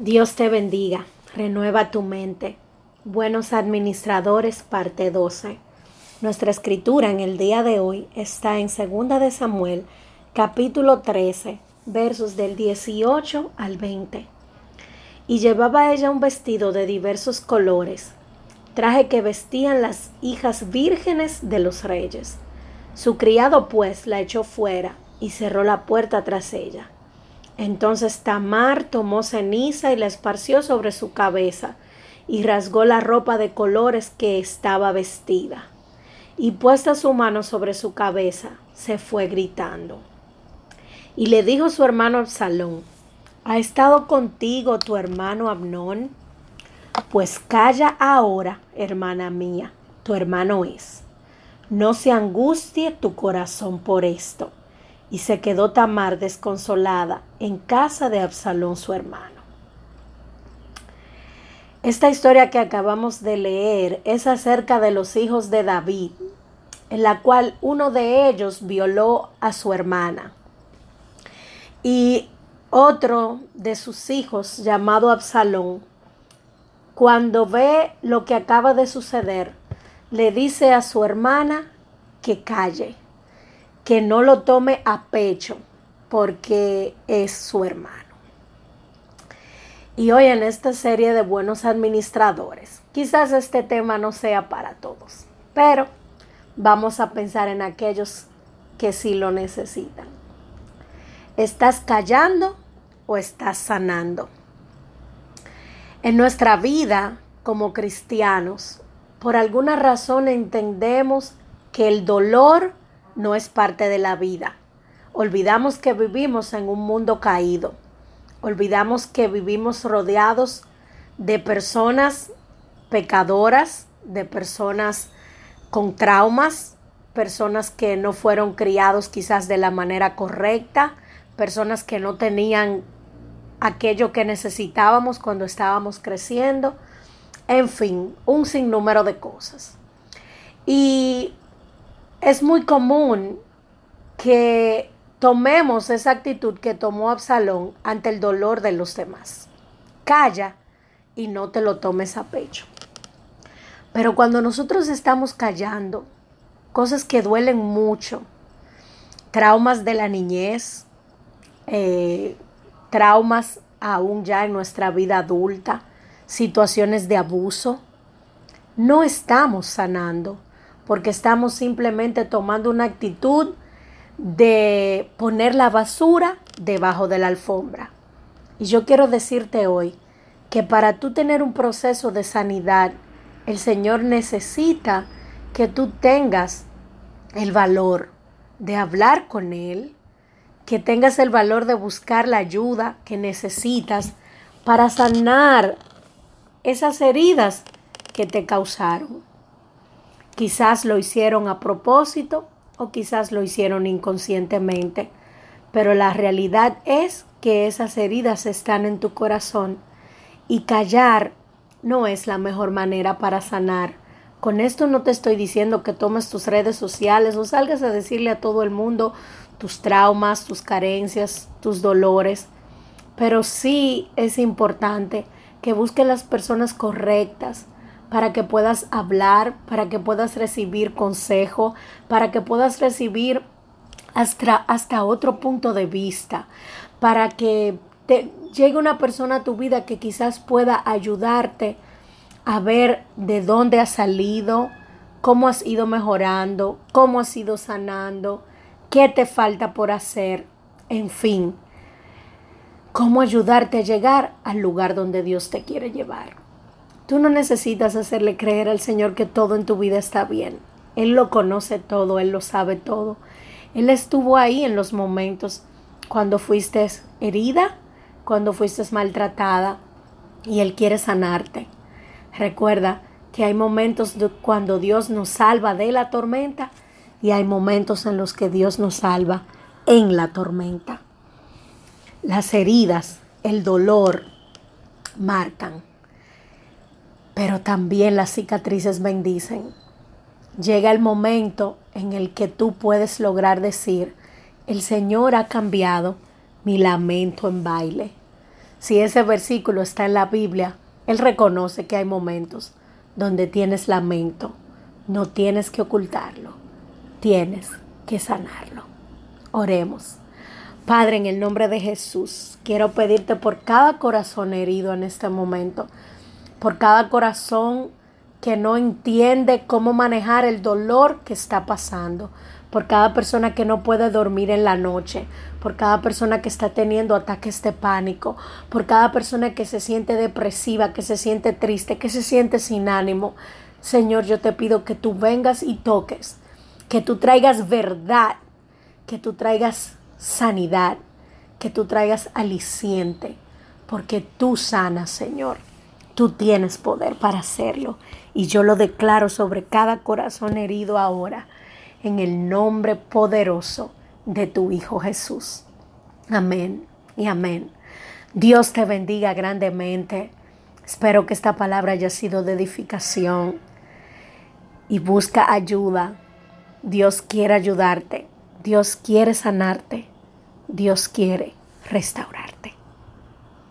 Dios te bendiga, renueva tu mente. Buenos administradores, parte 12. Nuestra escritura en el día de hoy está en 2 de Samuel, capítulo 13, versos del 18 al 20. Y llevaba ella un vestido de diversos colores, traje que vestían las hijas vírgenes de los reyes. Su criado pues la echó fuera y cerró la puerta tras ella. Entonces Tamar tomó ceniza y la esparció sobre su cabeza y rasgó la ropa de colores que estaba vestida. Y puesta su mano sobre su cabeza, se fue gritando. Y le dijo su hermano Absalón, ¿ha estado contigo tu hermano Abnón? Pues calla ahora, hermana mía, tu hermano es. No se angustie tu corazón por esto y se quedó Tamar desconsolada en casa de Absalón su hermano. Esta historia que acabamos de leer es acerca de los hijos de David, en la cual uno de ellos violó a su hermana y otro de sus hijos, llamado Absalón, cuando ve lo que acaba de suceder, le dice a su hermana que calle que no lo tome a pecho porque es su hermano. Y hoy en esta serie de buenos administradores, quizás este tema no sea para todos, pero vamos a pensar en aquellos que sí lo necesitan. ¿Estás callando o estás sanando? En nuestra vida como cristianos, por alguna razón entendemos que el dolor no es parte de la vida. Olvidamos que vivimos en un mundo caído. Olvidamos que vivimos rodeados de personas pecadoras, de personas con traumas, personas que no fueron criados quizás de la manera correcta, personas que no tenían aquello que necesitábamos cuando estábamos creciendo, en fin, un sinnúmero de cosas. Y es muy común que tomemos esa actitud que tomó Absalón ante el dolor de los demás. Calla y no te lo tomes a pecho. Pero cuando nosotros estamos callando, cosas que duelen mucho, traumas de la niñez, eh, traumas aún ya en nuestra vida adulta, situaciones de abuso, no estamos sanando porque estamos simplemente tomando una actitud de poner la basura debajo de la alfombra. Y yo quiero decirte hoy que para tú tener un proceso de sanidad, el Señor necesita que tú tengas el valor de hablar con Él, que tengas el valor de buscar la ayuda que necesitas para sanar esas heridas que te causaron. Quizás lo hicieron a propósito o quizás lo hicieron inconscientemente, pero la realidad es que esas heridas están en tu corazón y callar no es la mejor manera para sanar. Con esto no te estoy diciendo que tomes tus redes sociales o salgas a decirle a todo el mundo tus traumas, tus carencias, tus dolores, pero sí es importante que busques las personas correctas, para que puedas hablar, para que puedas recibir consejo, para que puedas recibir hasta, hasta otro punto de vista, para que te llegue una persona a tu vida que quizás pueda ayudarte a ver de dónde has salido, cómo has ido mejorando, cómo has ido sanando, qué te falta por hacer, en fin, cómo ayudarte a llegar al lugar donde Dios te quiere llevar. Tú no necesitas hacerle creer al Señor que todo en tu vida está bien. Él lo conoce todo, Él lo sabe todo. Él estuvo ahí en los momentos cuando fuiste herida, cuando fuiste maltratada y Él quiere sanarte. Recuerda que hay momentos cuando Dios nos salva de la tormenta y hay momentos en los que Dios nos salva en la tormenta. Las heridas, el dolor marcan pero también las cicatrices bendicen. Llega el momento en el que tú puedes lograr decir, el Señor ha cambiado mi lamento en baile. Si ese versículo está en la Biblia, Él reconoce que hay momentos donde tienes lamento. No tienes que ocultarlo, tienes que sanarlo. Oremos. Padre, en el nombre de Jesús, quiero pedirte por cada corazón herido en este momento, por cada corazón que no entiende cómo manejar el dolor que está pasando, por cada persona que no puede dormir en la noche, por cada persona que está teniendo ataques de pánico, por cada persona que se siente depresiva, que se siente triste, que se siente sin ánimo. Señor, yo te pido que tú vengas y toques, que tú traigas verdad, que tú traigas sanidad, que tú traigas aliciente, porque tú sanas, Señor. Tú tienes poder para hacerlo y yo lo declaro sobre cada corazón herido ahora en el nombre poderoso de tu Hijo Jesús. Amén y amén. Dios te bendiga grandemente. Espero que esta palabra haya sido de edificación y busca ayuda. Dios quiere ayudarte. Dios quiere sanarte. Dios quiere restaurarte.